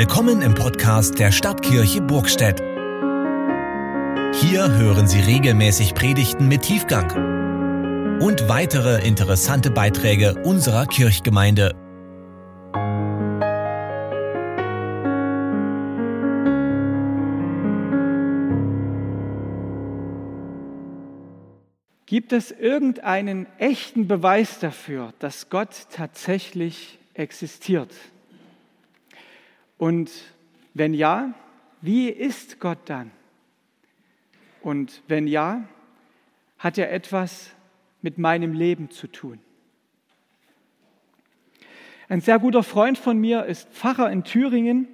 Willkommen im Podcast der Stadtkirche Burgstedt. Hier hören Sie regelmäßig Predigten mit Tiefgang und weitere interessante Beiträge unserer Kirchgemeinde. Gibt es irgendeinen echten Beweis dafür, dass Gott tatsächlich existiert? Und wenn ja, wie ist Gott dann? Und wenn ja, hat er etwas mit meinem Leben zu tun? Ein sehr guter Freund von mir ist Pfarrer in Thüringen.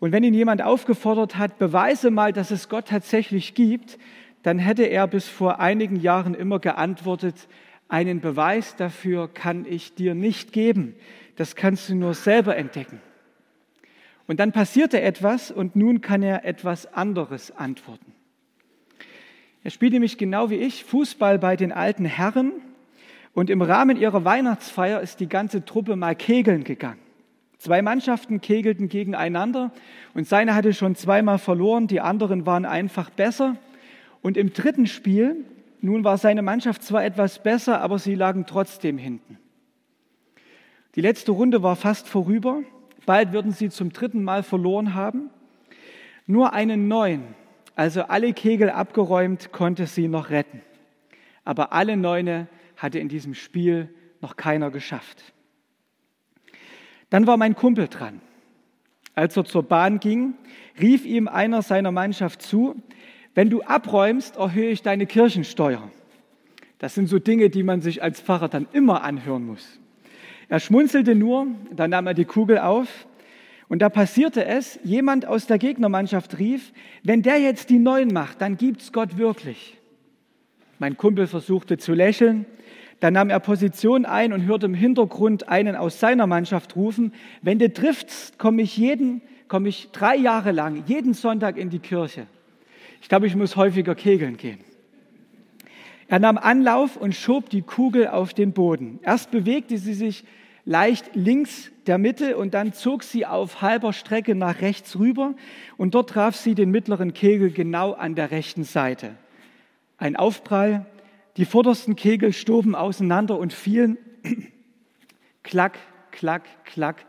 Und wenn ihn jemand aufgefordert hat, beweise mal, dass es Gott tatsächlich gibt, dann hätte er bis vor einigen Jahren immer geantwortet, einen Beweis dafür kann ich dir nicht geben. Das kannst du nur selber entdecken. Und dann passierte etwas und nun kann er etwas anderes antworten. Er spielt nämlich genau wie ich Fußball bei den alten Herren und im Rahmen ihrer Weihnachtsfeier ist die ganze Truppe mal kegeln gegangen. Zwei Mannschaften kegelten gegeneinander und seine hatte schon zweimal verloren, die anderen waren einfach besser. Und im dritten Spiel, nun war seine Mannschaft zwar etwas besser, aber sie lagen trotzdem hinten. Die letzte Runde war fast vorüber Bald würden sie zum dritten Mal verloren haben. Nur einen neuen, also alle Kegel abgeräumt, konnte sie noch retten. Aber alle Neune hatte in diesem Spiel noch keiner geschafft. Dann war mein Kumpel dran. Als er zur Bahn ging, rief ihm einer seiner Mannschaft zu, wenn du abräumst, erhöhe ich deine Kirchensteuer. Das sind so Dinge, die man sich als Pfarrer dann immer anhören muss. Er schmunzelte nur, dann nahm er die Kugel auf und da passierte es, jemand aus der Gegnermannschaft rief, wenn der jetzt die Neun macht, dann gibt's Gott wirklich. Mein Kumpel versuchte zu lächeln, dann nahm er Position ein und hörte im Hintergrund einen aus seiner Mannschaft rufen, wenn du triffst, komme ich jeden, komme ich drei Jahre lang, jeden Sonntag in die Kirche. Ich glaube, ich muss häufiger kegeln gehen. Er nahm Anlauf und schob die Kugel auf den Boden. Erst bewegte sie sich leicht links der Mitte und dann zog sie auf halber Strecke nach rechts rüber und dort traf sie den mittleren Kegel genau an der rechten Seite. Ein Aufprall, die vordersten Kegel stoben auseinander und fielen klack, klack, klack,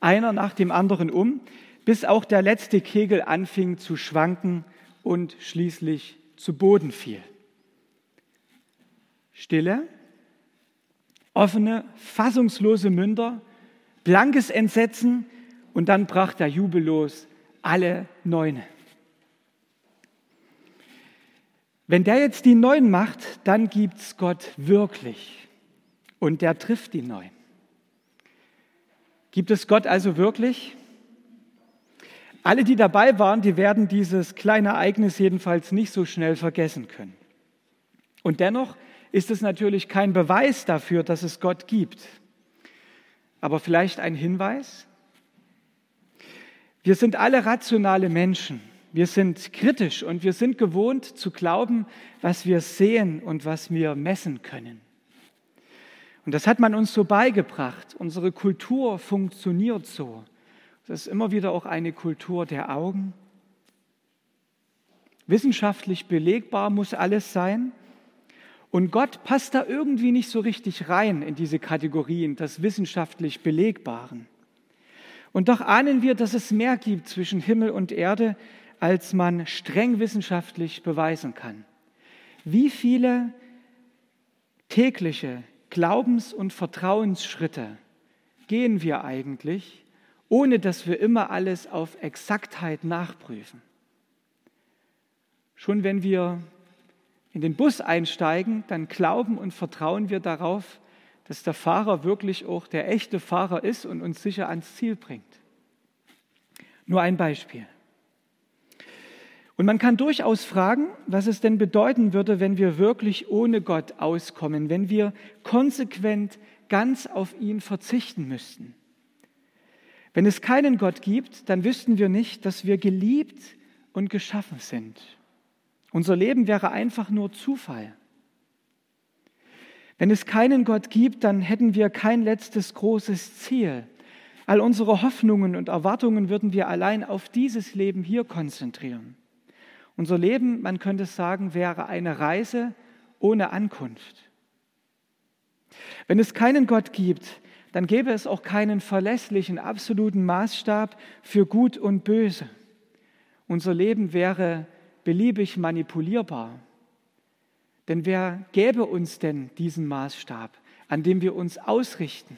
einer nach dem anderen um, bis auch der letzte Kegel anfing zu schwanken und schließlich zu Boden fiel. Stille, offene, fassungslose Münder, blankes Entsetzen und dann brach der Jubel los, alle Neune. Wenn der jetzt die Neun macht, dann gibt es Gott wirklich und der trifft die Neun. Gibt es Gott also wirklich? Alle, die dabei waren, die werden dieses kleine Ereignis jedenfalls nicht so schnell vergessen können. Und dennoch ist es natürlich kein Beweis dafür, dass es Gott gibt. Aber vielleicht ein Hinweis? Wir sind alle rationale Menschen. Wir sind kritisch und wir sind gewohnt zu glauben, was wir sehen und was wir messen können. Und das hat man uns so beigebracht. Unsere Kultur funktioniert so. Das ist immer wieder auch eine Kultur der Augen. Wissenschaftlich belegbar muss alles sein. Und Gott passt da irgendwie nicht so richtig rein in diese Kategorien des wissenschaftlich Belegbaren. Und doch ahnen wir, dass es mehr gibt zwischen Himmel und Erde, als man streng wissenschaftlich beweisen kann. Wie viele tägliche Glaubens- und Vertrauensschritte gehen wir eigentlich, ohne dass wir immer alles auf Exaktheit nachprüfen? Schon wenn wir in den Bus einsteigen, dann glauben und vertrauen wir darauf, dass der Fahrer wirklich auch der echte Fahrer ist und uns sicher ans Ziel bringt. Nur ein Beispiel. Und man kann durchaus fragen, was es denn bedeuten würde, wenn wir wirklich ohne Gott auskommen, wenn wir konsequent ganz auf ihn verzichten müssten. Wenn es keinen Gott gibt, dann wüssten wir nicht, dass wir geliebt und geschaffen sind. Unser Leben wäre einfach nur Zufall. Wenn es keinen Gott gibt, dann hätten wir kein letztes großes Ziel. All unsere Hoffnungen und Erwartungen würden wir allein auf dieses Leben hier konzentrieren. Unser Leben, man könnte sagen, wäre eine Reise ohne Ankunft. Wenn es keinen Gott gibt, dann gäbe es auch keinen verlässlichen, absoluten Maßstab für Gut und Böse. Unser Leben wäre beliebig manipulierbar. Denn wer gäbe uns denn diesen Maßstab, an dem wir uns ausrichten?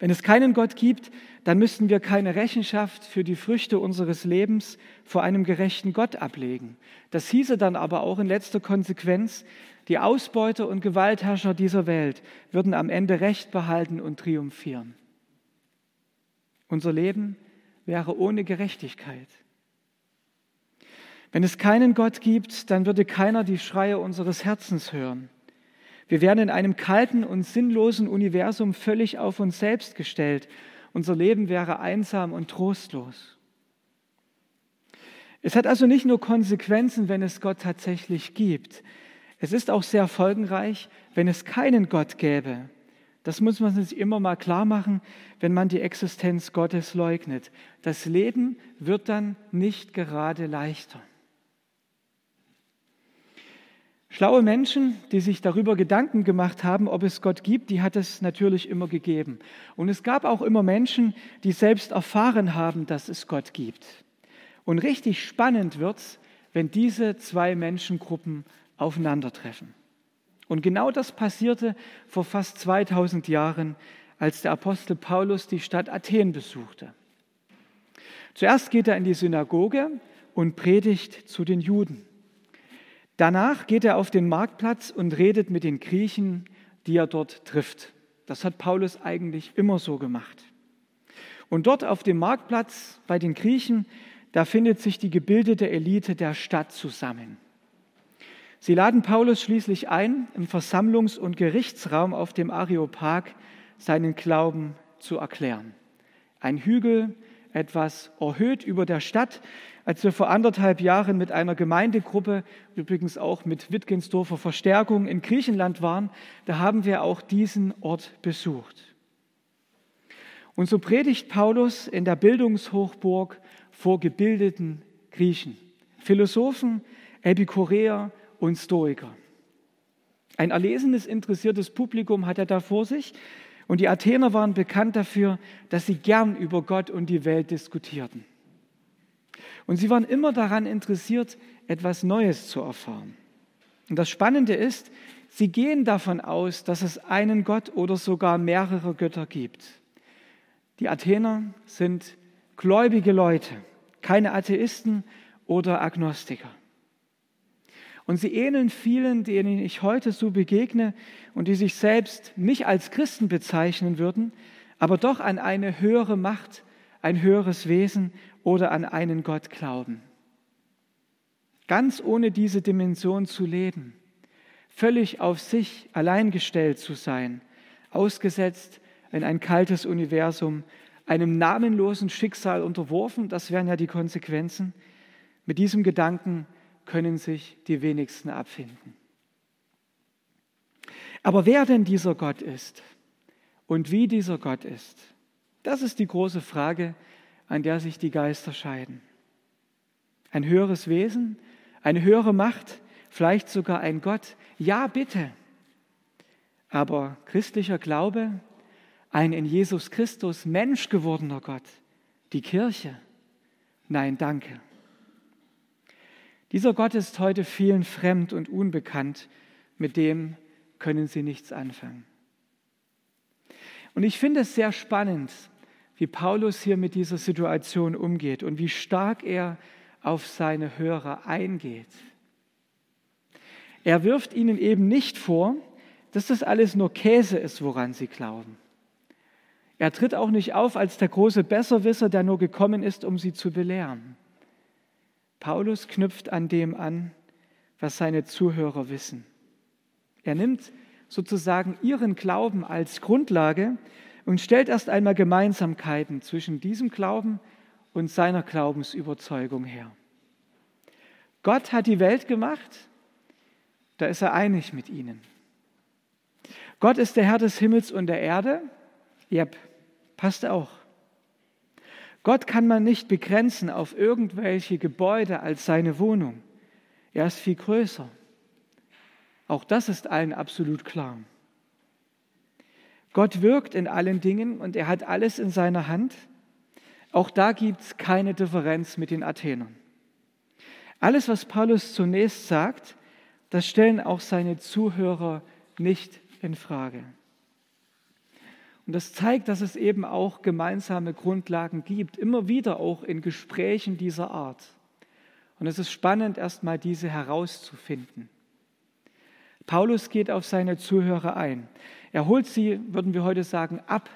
Wenn es keinen Gott gibt, dann müssten wir keine Rechenschaft für die Früchte unseres Lebens vor einem gerechten Gott ablegen. Das hieße dann aber auch in letzter Konsequenz, die Ausbeuter und Gewaltherrscher dieser Welt würden am Ende Recht behalten und triumphieren. Unser Leben wäre ohne Gerechtigkeit. Wenn es keinen Gott gibt, dann würde keiner die Schreie unseres Herzens hören. Wir wären in einem kalten und sinnlosen Universum völlig auf uns selbst gestellt. Unser Leben wäre einsam und trostlos. Es hat also nicht nur Konsequenzen, wenn es Gott tatsächlich gibt. Es ist auch sehr folgenreich, wenn es keinen Gott gäbe. Das muss man sich immer mal klar machen, wenn man die Existenz Gottes leugnet. Das Leben wird dann nicht gerade leichter. Schlaue Menschen, die sich darüber Gedanken gemacht haben, ob es Gott gibt, die hat es natürlich immer gegeben. Und es gab auch immer Menschen, die selbst erfahren haben, dass es Gott gibt. Und richtig spannend wird es, wenn diese zwei Menschengruppen aufeinandertreffen. Und genau das passierte vor fast 2000 Jahren, als der Apostel Paulus die Stadt Athen besuchte. Zuerst geht er in die Synagoge und predigt zu den Juden. Danach geht er auf den Marktplatz und redet mit den Griechen, die er dort trifft. Das hat Paulus eigentlich immer so gemacht. Und dort auf dem Marktplatz bei den Griechen, da findet sich die gebildete Elite der Stadt zusammen. Sie laden Paulus schließlich ein, im Versammlungs- und Gerichtsraum auf dem Areopag seinen Glauben zu erklären. Ein Hügel, etwas erhöht über der Stadt, als wir vor anderthalb Jahren mit einer Gemeindegruppe, übrigens auch mit Wittgensdorfer Verstärkung in Griechenland waren, da haben wir auch diesen Ort besucht. Und so predigt Paulus in der Bildungshochburg vor gebildeten Griechen, Philosophen, Epikureer und Stoiker. Ein erlesenes, interessiertes Publikum hat er da vor sich. Und die Athener waren bekannt dafür, dass sie gern über Gott und die Welt diskutierten. Und sie waren immer daran interessiert, etwas Neues zu erfahren. Und das Spannende ist, sie gehen davon aus, dass es einen Gott oder sogar mehrere Götter gibt. Die Athener sind gläubige Leute, keine Atheisten oder Agnostiker. Und sie ähneln vielen, denen ich heute so begegne und die sich selbst nicht als Christen bezeichnen würden, aber doch an eine höhere Macht, ein höheres Wesen oder an einen Gott glauben. Ganz ohne diese Dimension zu leben, völlig auf sich allein gestellt zu sein, ausgesetzt in ein kaltes Universum, einem namenlosen Schicksal unterworfen, das wären ja die Konsequenzen. Mit diesem Gedanken können sich die wenigsten abfinden. Aber wer denn dieser Gott ist und wie dieser Gott ist, das ist die große Frage, an der sich die Geister scheiden. Ein höheres Wesen, eine höhere Macht, vielleicht sogar ein Gott. Ja, bitte. Aber christlicher Glaube, ein in Jesus Christus Mensch gewordener Gott, die Kirche, nein, danke. Dieser Gott ist heute vielen fremd und unbekannt, mit dem können sie nichts anfangen. Und ich finde es sehr spannend, wie Paulus hier mit dieser Situation umgeht und wie stark er auf seine Hörer eingeht. Er wirft ihnen eben nicht vor, dass das alles nur Käse ist, woran sie glauben. Er tritt auch nicht auf als der große Besserwisser, der nur gekommen ist, um sie zu belehren. Paulus knüpft an dem an, was seine Zuhörer wissen. Er nimmt sozusagen ihren Glauben als Grundlage und stellt erst einmal Gemeinsamkeiten zwischen diesem Glauben und seiner Glaubensüberzeugung her. Gott hat die Welt gemacht, da ist er einig mit ihnen. Gott ist der Herr des Himmels und der Erde, yep, passt auch. Gott kann man nicht begrenzen auf irgendwelche Gebäude als seine Wohnung. Er ist viel größer. Auch das ist allen absolut klar. Gott wirkt in allen Dingen und er hat alles in seiner Hand. Auch da gibt es keine Differenz mit den Athenern. Alles, was Paulus zunächst sagt, das stellen auch seine Zuhörer nicht in Frage. Und das zeigt, dass es eben auch gemeinsame Grundlagen gibt, immer wieder auch in Gesprächen dieser Art. Und es ist spannend, erstmal diese herauszufinden. Paulus geht auf seine Zuhörer ein. Er holt sie, würden wir heute sagen, ab.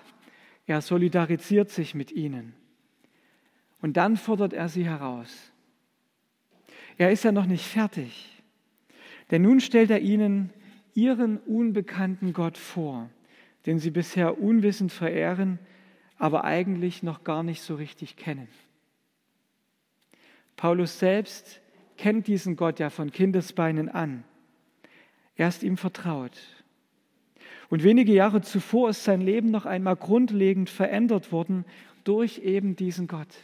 Er solidarisiert sich mit ihnen. Und dann fordert er sie heraus. Er ist ja noch nicht fertig. Denn nun stellt er ihnen ihren unbekannten Gott vor den sie bisher unwissend verehren, aber eigentlich noch gar nicht so richtig kennen. Paulus selbst kennt diesen Gott ja von Kindesbeinen an. Er ist ihm vertraut. Und wenige Jahre zuvor ist sein Leben noch einmal grundlegend verändert worden durch eben diesen Gott.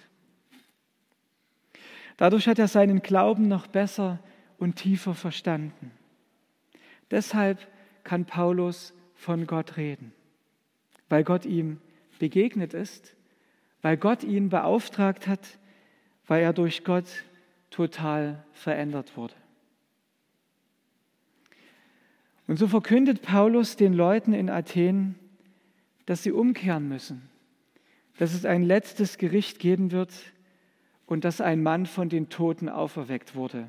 Dadurch hat er seinen Glauben noch besser und tiefer verstanden. Deshalb kann Paulus von Gott reden, weil Gott ihm begegnet ist, weil Gott ihn beauftragt hat, weil er durch Gott total verändert wurde. Und so verkündet Paulus den Leuten in Athen, dass sie umkehren müssen, dass es ein letztes Gericht geben wird und dass ein Mann von den Toten auferweckt wurde.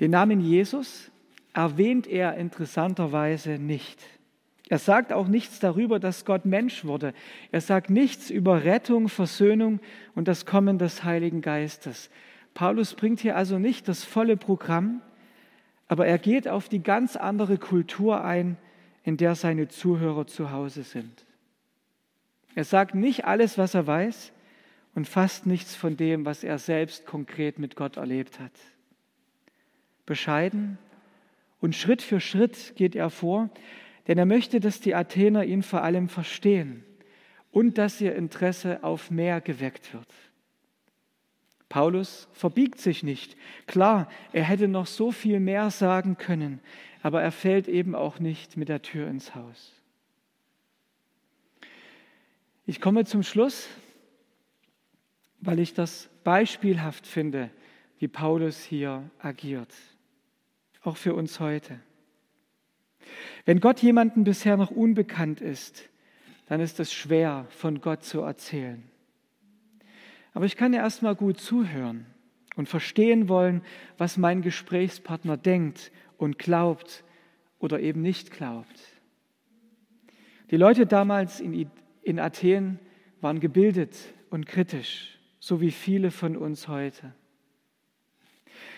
Den Namen Jesus erwähnt er interessanterweise nicht. Er sagt auch nichts darüber, dass Gott Mensch wurde. Er sagt nichts über Rettung, Versöhnung und das Kommen des Heiligen Geistes. Paulus bringt hier also nicht das volle Programm, aber er geht auf die ganz andere Kultur ein, in der seine Zuhörer zu Hause sind. Er sagt nicht alles, was er weiß und fast nichts von dem, was er selbst konkret mit Gott erlebt hat. Bescheiden, und Schritt für Schritt geht er vor, denn er möchte, dass die Athener ihn vor allem verstehen und dass ihr Interesse auf mehr geweckt wird. Paulus verbiegt sich nicht. Klar, er hätte noch so viel mehr sagen können, aber er fällt eben auch nicht mit der Tür ins Haus. Ich komme zum Schluss, weil ich das beispielhaft finde, wie Paulus hier agiert auch für uns heute. Wenn Gott jemandem bisher noch unbekannt ist, dann ist es schwer, von Gott zu erzählen. Aber ich kann ja erstmal gut zuhören und verstehen wollen, was mein Gesprächspartner denkt und glaubt oder eben nicht glaubt. Die Leute damals in, in Athen waren gebildet und kritisch, so wie viele von uns heute.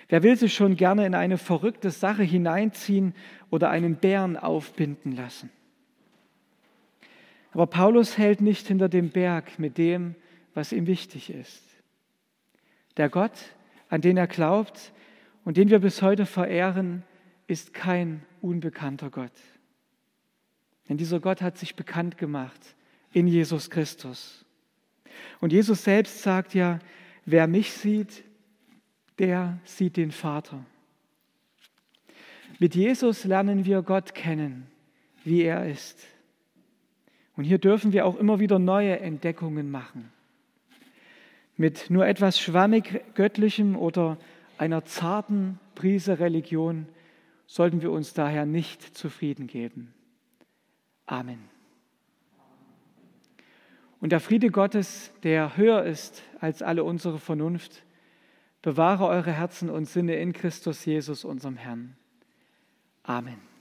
Wer will sich schon gerne in eine verrückte Sache hineinziehen oder einen Bären aufbinden lassen? Aber Paulus hält nicht hinter dem Berg mit dem, was ihm wichtig ist. Der Gott, an den er glaubt und den wir bis heute verehren, ist kein unbekannter Gott. Denn dieser Gott hat sich bekannt gemacht in Jesus Christus. Und Jesus selbst sagt ja, wer mich sieht, der sieht den Vater. Mit Jesus lernen wir Gott kennen, wie er ist. Und hier dürfen wir auch immer wieder neue Entdeckungen machen. Mit nur etwas schwammig göttlichem oder einer zarten Prise Religion sollten wir uns daher nicht zufrieden geben. Amen. Und der Friede Gottes, der höher ist als alle unsere Vernunft, Bewahre eure Herzen und Sinne in Christus Jesus, unserem Herrn. Amen.